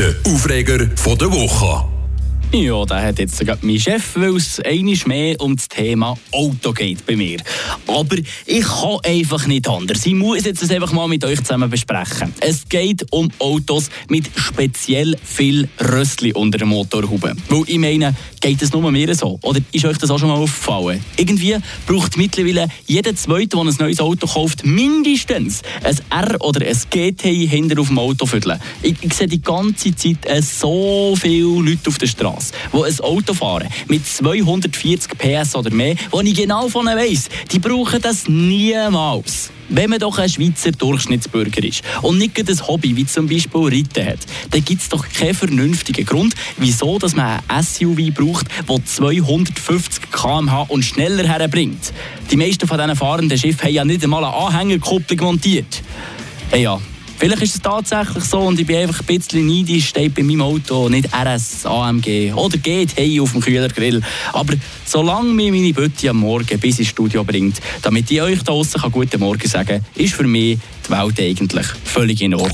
Der Aufreger der Woche. Ja, da hat jetzt sogar mein Chef, weil es einiges mehr um das Thema Auto geht bei mir. Aber ich kann einfach nicht anders. Ich muss jetzt das einfach mal mit euch zusammen besprechen. Es geht um Autos mit speziell viel Röstli unter der Motorhaube. Weil ich meine, geht es nur mir so? Oder ist euch das auch schon mal aufgefallen? Irgendwie braucht mittlerweile jeder Zweite, der ein neues Auto kauft, mindestens ein R oder ein GTI hinter auf dem Auto. Ich, ich sehe die ganze Zeit so viele Leute auf der Straße. Straße, die ein Auto fahren mit 240 PS oder mehr, wo ich genau von ihnen weiss, die brauchen das niemals. Wenn man doch ein Schweizer Durchschnittsbürger ist und nicht ein Hobby wie zum Beispiel Reiten hat, dann gibt es doch keinen vernünftigen Grund, wieso dass man ein SUV braucht, das 250 km/h und schneller herbringt. Die meisten von diesen fahrenden Schiffen haben ja nicht einmal eine Anhängerkupplung montiert. Hey ja, Vielleicht ist es tatsächlich so und ich bin einfach ein bisschen neidisch, steht bei meinem Auto nicht RS, AMG oder geht hey auf dem Kühlergrill. Aber solange mir meine Bütte am Morgen bis ins Studio bringt, damit ich euch da draußen guten Morgen sagen kann, ist für mich die Welt eigentlich völlig in Ordnung.